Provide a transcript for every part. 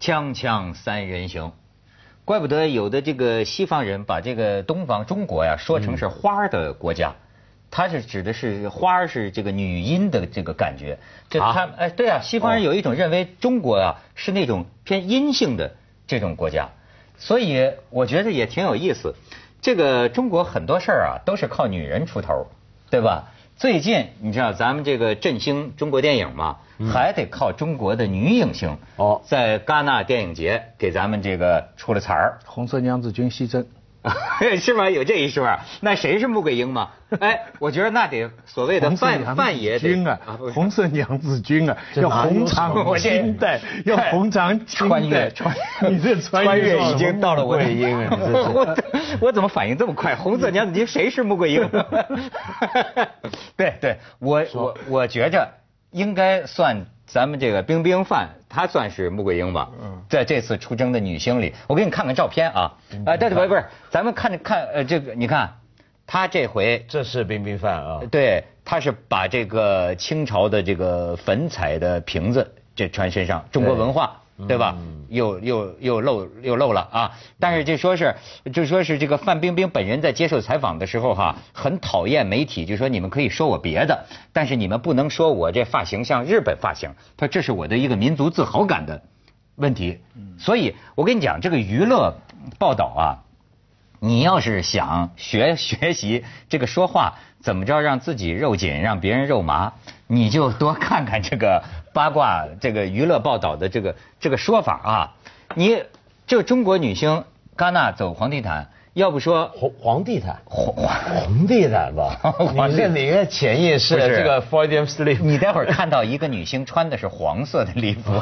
锵锵三人行，怪不得有的这个西方人把这个东方中国呀说成是花儿的国家，他是指的是花儿是这个女音的这个感觉。这啊他哎对啊，西方人有一种认为中国啊是那种偏阴性的这种国家，所以我觉得也挺有意思。这个中国很多事儿啊都是靠女人出头，对吧？最近你知道咱们这个振兴中国电影嘛，还得靠中国的女影星哦。在戛纳电影节给咱们这个出了彩儿。红色娘子军牺牲，是吗？有这一说啊？那谁是穆桂英吗？哎，我觉得那得所谓的范范爷军啊，红色娘子军啊，要红长我这青带，要红长青穿越带穿 你这穿越已经到了我的穆桂英啊你这是我我怎么反应这么快？红色娘子军谁是穆桂英？对对，我我我觉着应该算咱们这个冰冰范，她算是穆桂英吧。嗯在这次出征的女星里，我给你看看照片啊。啊，对对不是不是，咱们看着看呃这个，你看她这回这是冰冰范啊，对，她是把这个清朝的这个粉彩的瓶子这穿身上，中国文化。对吧？又又又漏又漏了啊！但是就说是就说是这个范冰冰本人在接受采访的时候哈，很讨厌媒体，就说你们可以说我别的，但是你们不能说我这发型像日本发型。他说这是我的一个民族自豪感的问题。所以我跟你讲，这个娱乐报道啊，你要是想学学习这个说话怎么着让自己肉紧，让别人肉麻，你就多看看这个八卦这个娱乐报道的这个这个说法啊。你这中国女星戛纳走黄地毯，要不说黄黄地毯，黄地毯吧 黄地你这哪个潜意识这个 Freudian slip？你待会儿看到一个女星穿的是黄色的礼服，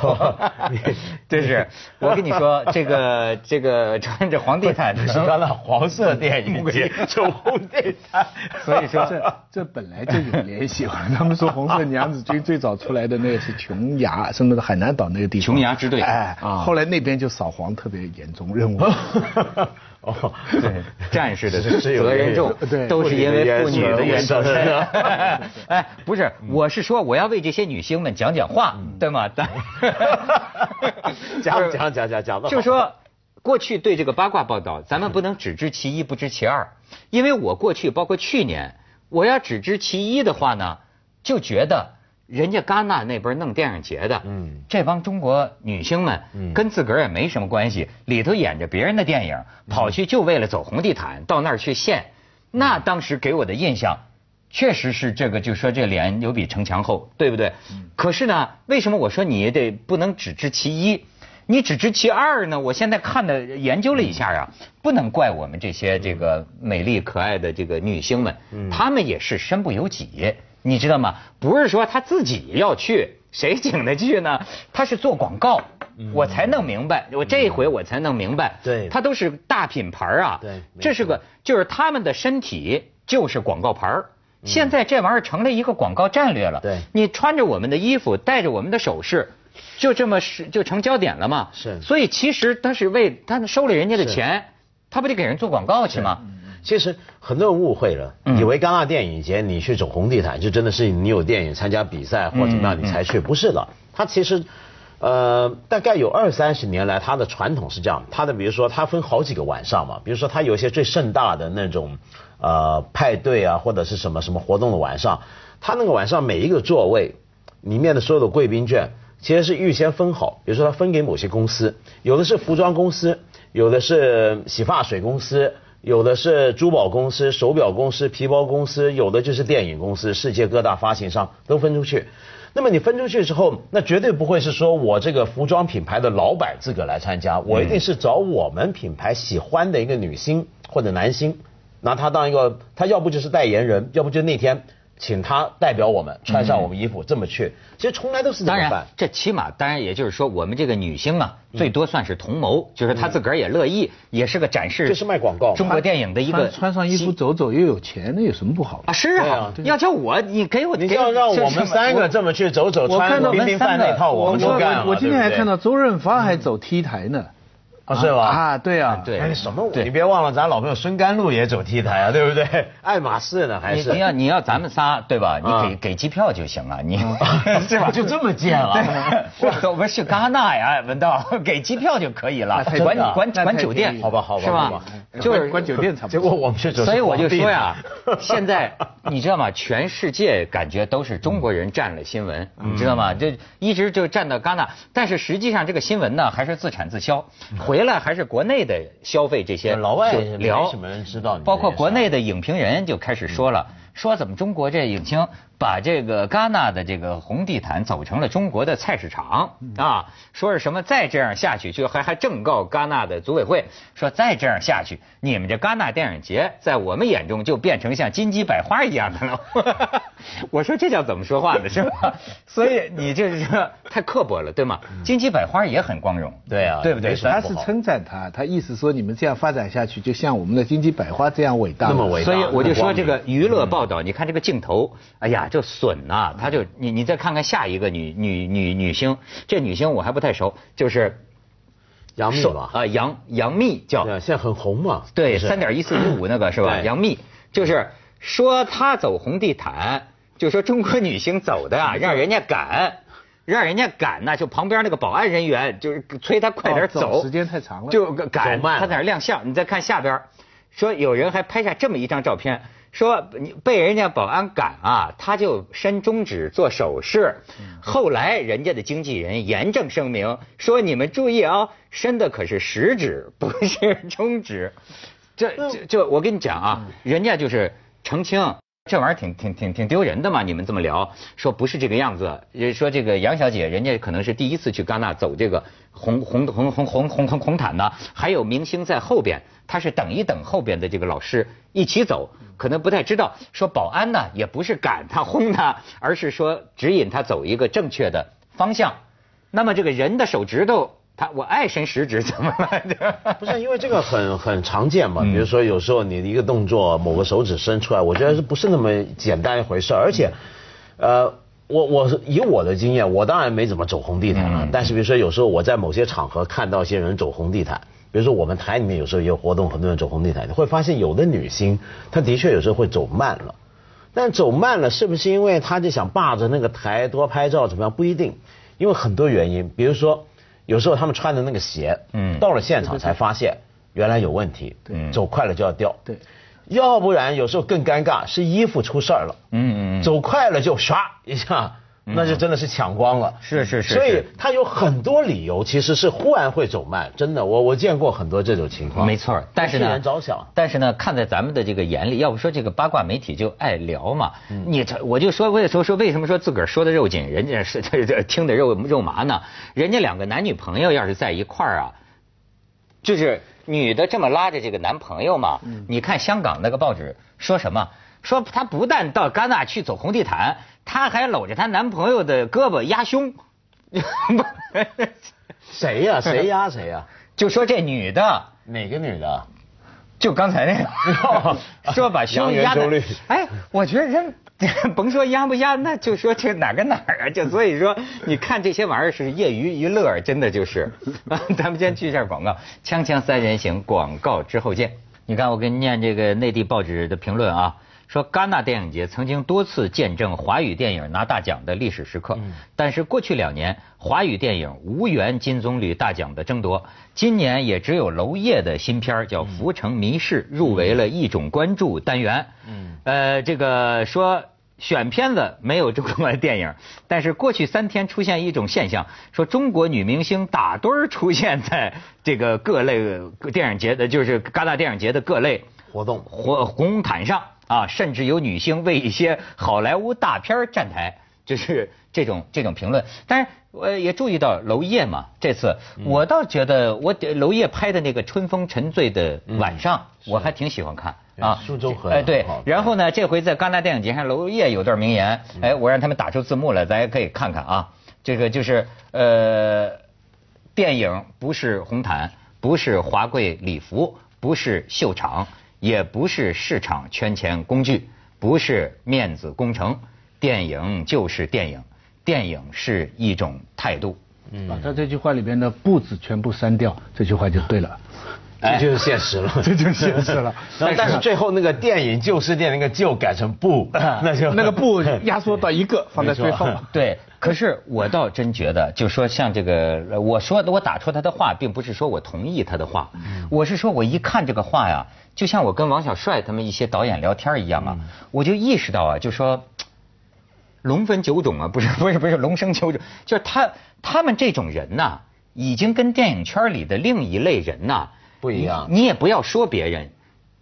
这 是我跟你说，这个这个穿着黄地毯的是刚才黄色电影节就红地毯，所以说这这本来就有联系嘛。他们说红色娘子军最早出来的那个是琼崖，什么的海南岛那个地方。琼崖支队哎，啊后来那边就扫黄特别严重，任务。哦，对，战士的责任重，对都是因为妇女的原则。哎，不是，我是说我要为这些女星们讲讲话，对吗？但讲讲讲讲讲的，就说过去对这个八卦报道，咱们不能只知其一不知其二，因为我过去包括去年，我要只知其一的话呢，就觉得人家戛纳那边弄电影节的，嗯这帮中国女星们，嗯跟自个儿也没什么关系，里头演着别人的电影，跑去就为了走红地毯，到那儿去献，那当时给我的印象。确实是这个，就说这脸有比城墙厚，对不对？可是呢，为什么我说你得不能只知其一？你只知其二呢？我现在看的研究了一下啊，不能怪我们这些这个美丽可爱的这个女星们，她们也是身不由己，你知道吗？不是说他自己要去，谁请他去呢？他是做广告，我才弄明白，我这一回我才弄明白，对他都是大品牌啊，对这是个就是他们的身体就是广告牌儿现在这玩意儿成了一个广告战略了。对你穿着我们的衣服，戴着我们的首饰，就这么是就成焦点了嘛？是所以其实他是为他收了人家的钱，他不得给人做广告去吗？其实很多人误会了，嗯以为戛纳电影节你去走红地毯，就真的是你有电影参加比赛或者怎么样嗯你才去，不是的。它其实，呃，大概有二三十年来，它的传统是这样，它的比如说它分好几个晚上嘛，比如说它有一些最盛大的那种呃派对啊，或者是什么什么活动的晚上，它那个晚上每一个座位里面的所有的贵宾券。其实是预先分好，比如说它分给某些公司，有的是服装公司，有的是洗发水公司，有的是珠宝公司、手表公司、皮包公司，有的就是电影公司，世界各大发行商都分出去。那么你分出去之后，那绝对不会是说我这个服装品牌的老板自个来参加，我一定是找我们品牌喜欢的一个女星或者男星，拿他当一个，他要不就是代言人，要不就那天请他代表我们穿上我们衣服这么去。其实从来都是这当然么办，。这起码当然也就是说，我们这个女星啊，最多算是同谋，就是她自个儿也乐意，也是个展示，就是卖广告中国电影的一个穿穿上衣服走走又有钱，那有什么不好啊，？是啊要叫我，你给我，给你要让我们三个这么去走走，穿我看到冰冰饭那套，我们都干了。我今天还看到周润发还走 T 台呢。啊，是吧？啊，对啊，对哎，什么？对你别忘了，咱老朋友孙甘露也走 T 台啊，对不对？爱马仕呢，还是你你要你要咱们仨对吧？你啊给给机票就行了，你 是吧？就这么贱了？对，我们去戛纳呀，文道，给机票就可以了，管真的啊管管酒店，好吧好吧是好吧吧？就是管酒店差不结多。果我们去走，所以我就说呀，现在你知道吗？全世界感觉都是中国人占了新闻，嗯你知道吗？就一直就占到戛纳，但是实际上这个新闻呢，还是自产自销，回来还是国内的消费这些嗯老外聊什么人知道包括国内的影评人就开始说了。说怎么中国这影星把这个戛纳的这个红地毯走成了中国的菜市场啊？说是什么再这样下去，就还还正告戛纳的组委会，说再这样下去，你们这戛纳电影节在我们眼中就变成像金鸡百花一样的了。我说这叫怎么说话呢？是吧？所以你这是太刻薄了，对吗？金鸡百花也很光荣，对啊对不对他是称赞他，他意思说你们这样发展下去，就像我们的金鸡百花这样伟大。那么伟大所以我就说这个娱乐报道，你看这个镜头，哎呀，就损呐、他就你你再看看下一个女女女女星，这女星我还不太熟，就是杨幂吧，啊杨杨幂叫现在很红嘛，对，是三点一四一五那个 是吧？杨幂就是说她走红地毯，就说中国女星走的啊，让人家赶，让人家赶呢，就旁边那个保安人员就是催她快点哦走走，时间太长了就赶，她在那儿亮相。你再看下边，说有人还拍下这么一张照片。说你被人家保安赶啊，他就伸中指做手势。后来人家的经纪人严正声明说：“你们注意啊，伸的可是食指，不是中指。”这这这，我跟你讲啊，人家就是澄清，这玩意儿挺挺挺挺丢人的嘛。你们这么聊，说不是这个样子，说这个杨小姐，人家可能是第一次去戛纳走这个红红红红红红红红毯呢，还有明星在后边，他是等一等后边的这个老师一起走，可能不太知道。说保安呢，也不是赶他轰他，而是说指引他走一个正确的方向。那么这个人的手指头，他我爱伸食指怎么了？不是因为这个很很常见嘛？比如说有时候你的一个动作，某个手指伸出来，我觉得是不是那么简单一回事？而且，呃，我我是以我的经验，我当然没怎么走红地毯了。但是比如说有时候我在某些场合看到一些人走红地毯，比如说我们台里面有时候也有活动，很多人走红地毯，你会发现有的女星她的确有时候会走慢了。但走慢了，是不是因为她就想霸着那个台多拍照怎么样？不一定，因为很多原因，比如说有时候他们穿的那个鞋，嗯。到了现场才发现原来有问题，对。走快了就要掉，对，要不然有时候更尴尬，是衣服出事儿了，嗯嗯嗯。走快了就唰一下。那就真的是抢光了，是是是所以他有很多理由，其实是忽然会走慢，真的，我我见过很多这种情况。没错，但是呢，着想，但是呢，看在咱们的这个眼里，要不说这个八卦媒体就爱聊嘛。嗯你这我就说，为什么说为什么说自个儿说的肉紧，人家是这这听的肉肉麻呢？人家两个男女朋友要是在一块儿啊，就是女的这么拉着这个男朋友嘛，嗯你看香港那个报纸说什么？说他不但到戛纳去走红地毯，她还搂着她男朋友的胳膊压胸。谁呀、谁压谁呀、就说这女的，哪个女的？就刚才那个，说把胸压的哎，我觉得人甭说压不压，那就说这哪跟哪儿啊？就所以说，你看这些玩意儿是业余娱乐，真的就是。咱们先去一下广告，锵锵三人行，广告之后见。你看，我给你念这个内地报纸的评论啊。说戛纳电影节曾经多次见证华语电影拿大奖的历史时刻，但是过去两年华语电影无缘金棕榈大奖的争夺，今年也只有娄烨的新片儿叫《浮城谜事》入围了一种关注单元。嗯，呃，这个说。选片子没有中国电影，但是过去三天出现一种现象，说中国女明星打堆儿出现在这个各类电影节的，就是戛纳电影节的各类活动红红毯上啊，甚至有女星为一些好莱坞大片儿站台，就是这种这种评论。但是我也注意到娄烨嘛，这次我倒觉得我娄烨拍的那个《春风沉醉的晚上》，我还挺喜欢看。啊，苏州河哎对，然后呢，这回在戛纳电影节上，娄烨有段名言，哎，我让他们打出字幕来，咱也可以看看啊。这个就是呃，电影不是红毯，不是华贵礼服，不是秀场，也不是市场圈钱工具，不是面子工程，电影就是电影，电影是一种态度。把他这句话里边的“不”字全部删掉，这句话就对了。这就是现实了，这就是现实了。然后但是最后那个电影旧事店那个旧改成不，那就那个不压缩到一个放在最后。对，可是我倒真觉得，就说像这个，我说我打出他的话，并不是说我同意他的话，我是说我一看这个话呀，就像我跟王小帅他们一些导演聊天一样啊，我就意识到啊，就说 龙分九种啊，不是不是不是龙生九种，就是他他们这种人呐，已经跟电影圈里的另一类人呐。不一样，你也不要说别人，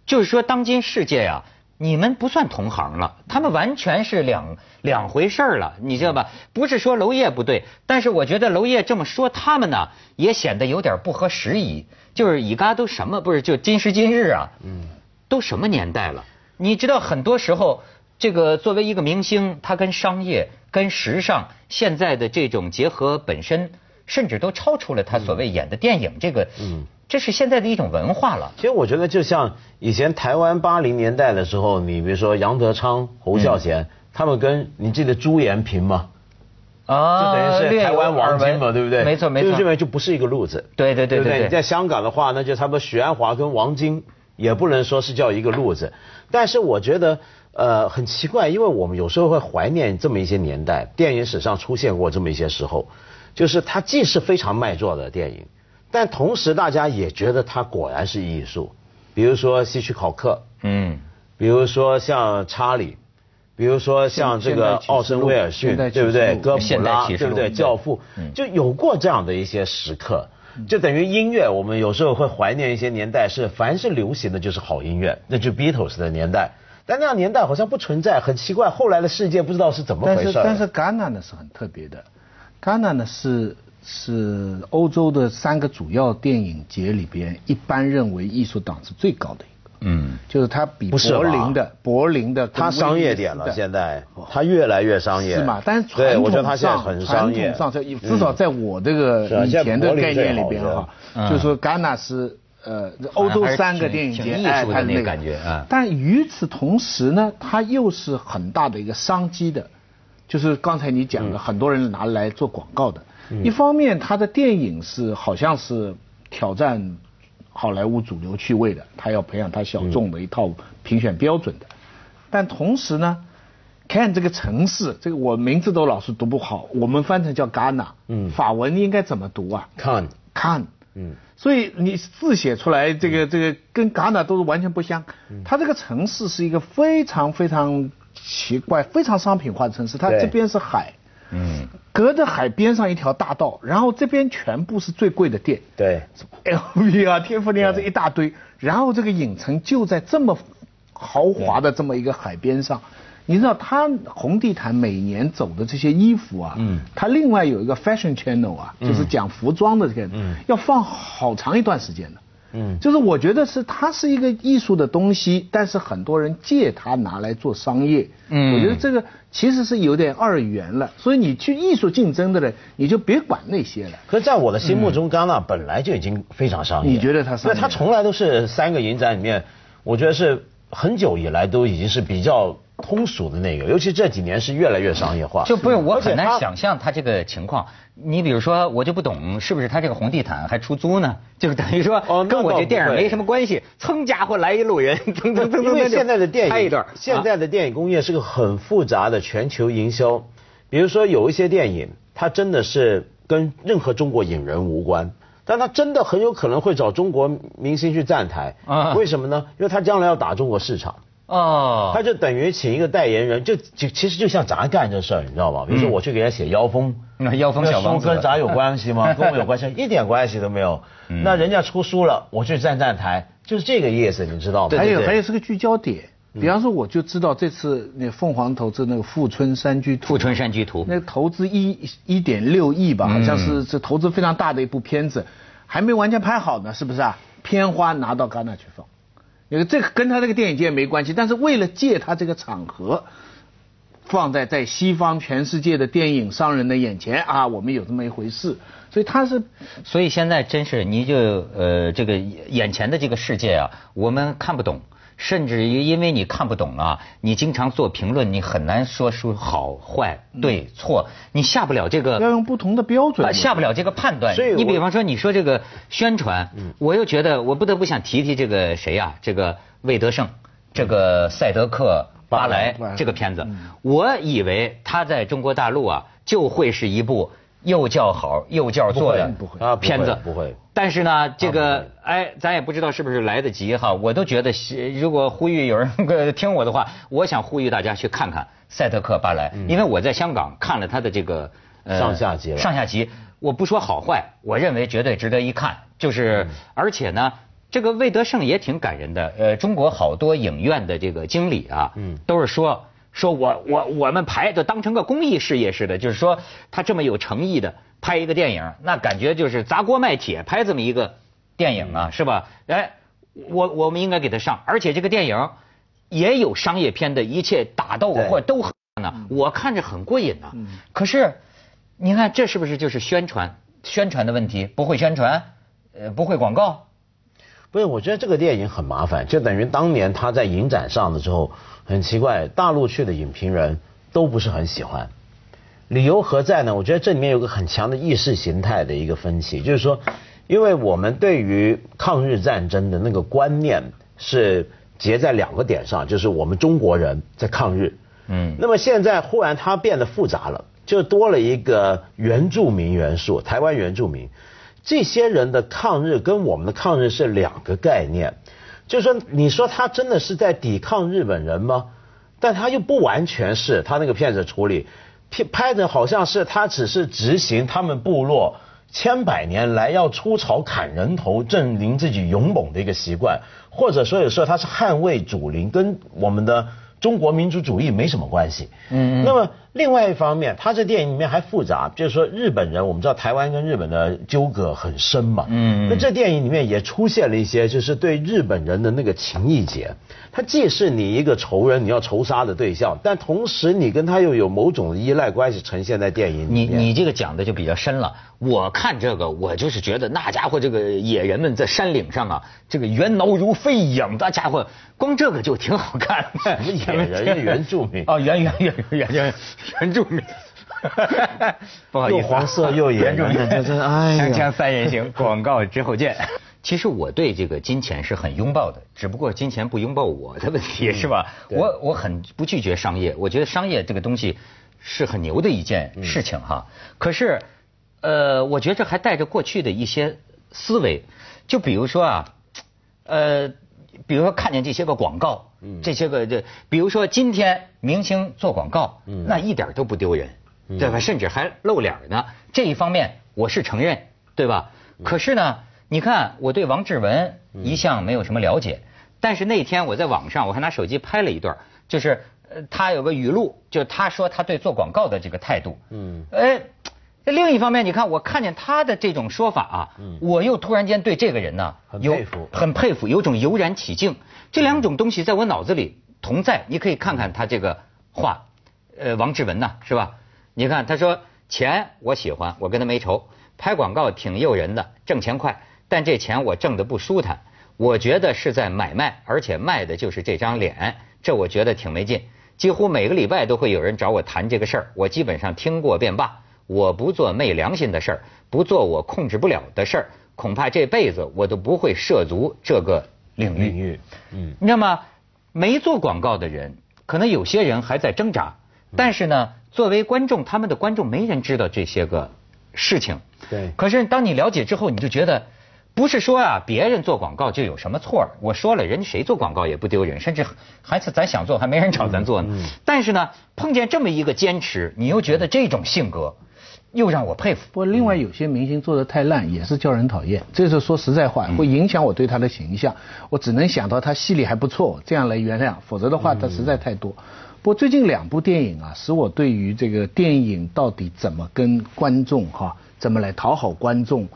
就是说当今世界呀，你们不算同行了，他们完全是两两回事儿了，你知道吧？不是说娄烨不对，但是我觉得娄烨这么说他们呢，也显得有点不合时宜。就是以嘎都什么不是就今时今日啊，嗯，都什么年代了？你知道很多时候，这个作为一个明星，他跟商业、跟时尚现在的这种结合本身，甚至都超出了他所谓演的电影这个，嗯。这是现在的一种文化了。其实我觉得，就像以前台湾八零年代的时候，你比如说杨德昌、侯孝贤，他们跟你记得朱延平吗？啊，就等于是台湾王晶嘛，对不对？没错没错，就认为就不是一个路子。对对对对。你在香港的话，那就差不多许鞍华跟王晶也不能说是叫一个路子。但是我觉得，呃，很奇怪，因为我们有时候会怀念这么一些年代，电影史上出现过这么一些时候，就是它既是非常卖座的电影。但同时，大家也觉得它果然是艺术，比如说希区考克，嗯，比如说像查理，比如说像这个奥森威尔逊，对不对？哥普拉，对不对？教父，就有过这样的一些时刻，就等于音乐，我们有时候会怀念一些年代，是凡是流行的就是好音乐，那就 Beatles 的年代，但那样年代好像不存在，很奇怪。后来的世界不知道是怎么回事。但是但是戛纳呢是很特别的，戛纳呢是。是欧洲的三个主要电影节里边，一般认为艺术档次最高的一个。嗯，就是它比柏林的柏林的它商业点了，现在它越来越商业。是吗？但是传统上传统上，至少在我这个以前的概念里边哈，就是说戛纳是呃欧洲三个电影节，哎，它那个感觉啊。但与此同时呢，它又是很大的一个商机的，就是刚才你讲的，很多人拿来做广告的。一方面，他的电影是好像是挑战好莱坞主流趣味的，他要培养他小众的一套评选标准的。但同时呢，看这个城市，这个我名字都老是读不好，我们翻成叫戛纳，嗯，法文应该怎么读啊？Can，Can，嗯，所以你字写出来，这个这个跟戛纳都是完全不相。它这个城市是一个非常非常奇怪、非常商品化的城市，它这边是海。嗯，隔着海边上一条大道，然后这边全部是最贵的店，对，LV 啊、天赋林啊这一大堆，然后这个影城就在这么豪华的这么一个海边上，你知道他红地毯每年走的这些衣服啊，嗯，他另外有一个 fashion channel 啊，就是讲服装的这个，嗯，要放好长一段时间的。嗯，就是我觉得是它是一个艺术的东西，但是很多人借它拿来做商业。嗯，我觉得这个其实是有点二元了。所以你去艺术竞争的人，你就别管那些了。可是在我的心目中，戛纳本来就已经非常商业。你觉得它是？那它从来都是三个影展里面，我觉得是很久以来都已经是比较。通俗的那个，尤其这几年是越来越商业化。就不是我很难想象他这个情况。你比如说，我就不懂是不是他这个红地毯还出租呢？就等于说跟我这电影没什么关系。噌家伙来一路人，噌噌噌因为现在的电影，现在的电影工业是个很复杂的全球营销。比如说有一些电影，它真的是跟任何中国影人无关，但它真的很有可能会找中国明星去站台。啊？为什么呢？因为他将来要打中国市场。哦，他就等于请一个代言人，就就其实就像咱干这事儿，你知道吧？比如说我去给人写腰封，那腰封小王子跟咱有关系吗？跟我有关系？一点关系都没有。那人家出书了，我去站站台，就是这个意思，你知道吗？还有还有是个聚焦点，比方说我就知道这次那凤凰投资那个富春山居图，富春山居图，那投资一一点六亿吧，好像是这投资非常大的一部片子，还没完全拍好呢，是不是啊？片花拿到戛纳去放。这个跟他这个电影界没关系，但是为了借他这个场合，放在在西方全世界的电影商人的眼前啊，我们有这么一回事，所以他是，所以现在真是你就呃这个眼前的这个世界啊，我们看不懂，甚至于因为你看不懂啊，你经常做评论，你很难说出好坏、对错，你下不了这个。要用不同的标准。下不了这个判断。你比方说，你说这个宣传，我又觉得我不得不想提提这个谁呀？这个魏德胜，这个赛德克巴莱这个片子，我以为他在中国大陆啊就会是一部。又叫好又叫座的片子，不会。但是呢，这个哎，咱也不知道是不是来得及哈。我都觉得，如果呼吁有人听我的话，我想呼吁大家去看看《赛特克巴莱》，因为我在香港看了他的这个上下集。上下集，我不说好坏，我认为绝对值得一看。就是，而且呢，这个魏德胜也挺感人的。呃，中国好多影院的这个经理啊，嗯都是说。说我我我们排就当成个公益事业似的，就是说他这么有诚意的拍一个电影，那感觉就是砸锅卖铁拍这么一个电影啊，是吧？哎，我我们应该给他上，而且这个电影也有商业片的一切打斗或都呢，我看着很过瘾呢。可是你看这是不是就是宣传宣传的问题？不会宣传，呃，不会广告。不是，我觉得这个电影很麻烦，就等于当年他在影展上的时候，很奇怪，大陆去的影评人都不是很喜欢。理由何在呢？我觉得这里面有个很强的意识形态的一个分歧，就是说，因为我们对于抗日战争的那个观念是结在两个点上，就是我们中国人在抗日。嗯。那么现在忽然它变得复杂了，就多了一个原住民元素，台湾原住民。这些人的抗日跟我们的抗日是两个概念，就是说，你说他真的是在抵抗日本人吗？但他又不完全是，他那个片子处理，拍拍的好像是他只是执行他们部落千百年来要出草砍人头，证明自己勇猛的一个习惯，或者说有时候他是捍卫祖灵，跟我们的中国民族主义没什么关系。嗯，那么。另外一方面，他这电影里面还复杂，就是说日本人，我们知道台湾跟日本的纠葛很深嘛。嗯。那这电影里面也出现了一些，就是对日本人的那个情谊结。他既是你一个仇人，你要仇杀的对象，但同时你跟他又有某种依赖关系呈现在电影里面。你你这个讲的就比较深了。我看这个，我就是觉得那家伙这个野人们在山岭上啊，这个猿猱如飞一样，那家伙光这个就挺好看。野 人原住民哦，原原原原原。原住民，不好意思，又黄色又原住民，这这哎呀，三人行，广告之后见。其实我对这个金钱是很拥抱的，只不过金钱不拥抱我的问题，是吧？我我很不拒绝商业，我觉得商业这个东西是很牛的一件事情哈。可是，呃，我觉得这还带着过去的一些思维，就比如说啊，呃。比如说看见这些个广告，这些个这，比如说今天明星做广告，那一点都不丢人，对吧？甚至还露脸呢。这一方面我是承认，对吧？可是呢，你看我对王志文一向没有什么了解，但是那天我在网上我还拿手机拍了一段，就是他有个语录，就他说他对做广告的这个态度，嗯，哎。另一方面，你看我看见他的这种说法啊，我又突然间对这个人呢，很佩服，很佩服，有种油然起敬。这两种东西在我脑子里同在。你可以看看他这个话，呃，王志文呐，是吧？你看他说钱我喜欢，我跟他没仇，拍广告挺诱人的，挣钱快，但这钱我挣得不舒坦，我觉得是在买卖，而且卖的就是这张脸，这我觉得挺没劲。几乎每个礼拜都会有人找我谈这个事儿，我基本上听过便罢。我不做昧良心的事儿，不做我控制不了的事儿，恐怕这辈子我都不会涉足这个领域。嗯，你知道吗？没做广告的人，可能有些人还在挣扎，但是呢，作为观众，他们的观众没人知道这些个事情。对。可是当你了解之后，你就觉得，不是说啊，别人做广告就有什么错我说了，人谁做广告也不丢人，甚至还是咱想做，还没人找咱做呢。但是呢，碰见这么一个坚持，你又觉得这种性格。又让我佩服。不过，另外有些明星做的太烂，也是叫人讨厌。这是说实在话，会影响我对他的形象。我只能想到他戏里还不错，这样来原谅。否则的话，他实在太多。不过最近两部电影啊，使我对于这个电影到底怎么跟观众哈，怎么来讨好观众。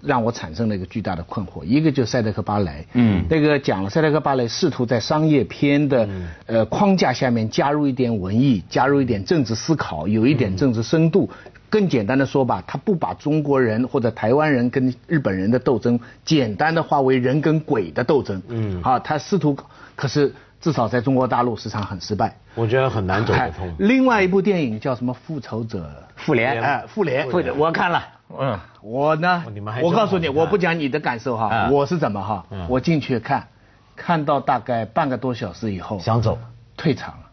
让我产生了一个巨大的困惑，一个就是《赛德克巴莱》，嗯，那个讲了《赛德克巴莱》试图在商业片的呃框架下面加入一点文艺，加入一点政治思考，有一点政治深度，更简单的说吧，他不把中国人或者台湾人跟日本人的斗争简单的化为人跟鬼的斗争。嗯，啊，他试图，可是至少在中国大陆市场很失败。我觉得很难走得通。另外一部电影叫什么《复仇者复联》？哎，复联，复联，我看了。嗯，我呢，我告诉你，我不讲你的感受哈，我是怎么哈，我进去看，看到大概半个多小时以后想走，退场了。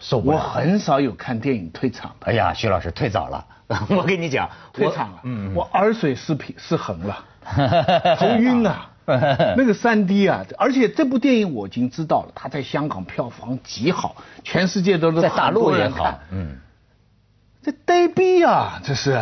受我很少有看电影退场的。哎呀，徐老师退早了，我跟你讲，退场了。嗯，我耳水失平失衡了，头晕啊。那个三 D 啊，而且这部电影我已经知道了，它在香港票房极好，全世界都是在大陆也好。嗯，这呆逼啊，这是。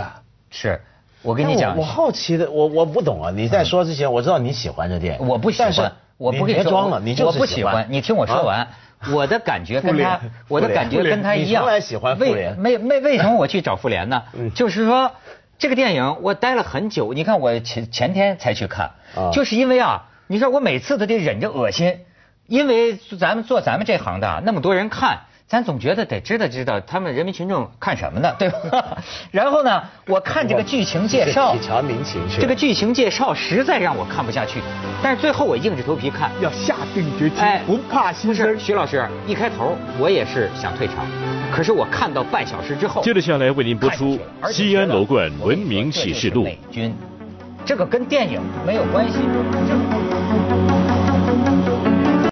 是，我跟你讲，我好奇的，我我不懂啊。你在说之前，我知道你喜欢这电影，我不喜欢，我不别装了，你就是喜欢。你听我说完。我的感觉跟他，我的感觉跟他一样。你喜欢复联？为没为什么我去找复联呢？就是说，这个电影我待了很久。你看我前前天才去看，就是因为啊，你说我每次都得忍着恶心，因为咱们做咱们这行的那么多人看。咱总觉得得知道知道他们人民群众看什么呢，对吧？然后呢，我看这个剧情介绍，体察民情这个剧情介绍实在让我看不下去，但是最后我硬着头皮看，要下定决心，不怕牺牲。徐老师，一开头我也是想退场，可是我看到半小时之后，接着下来为您播出《西安楼冠文明启示录》。美军，这个跟电影没有关系。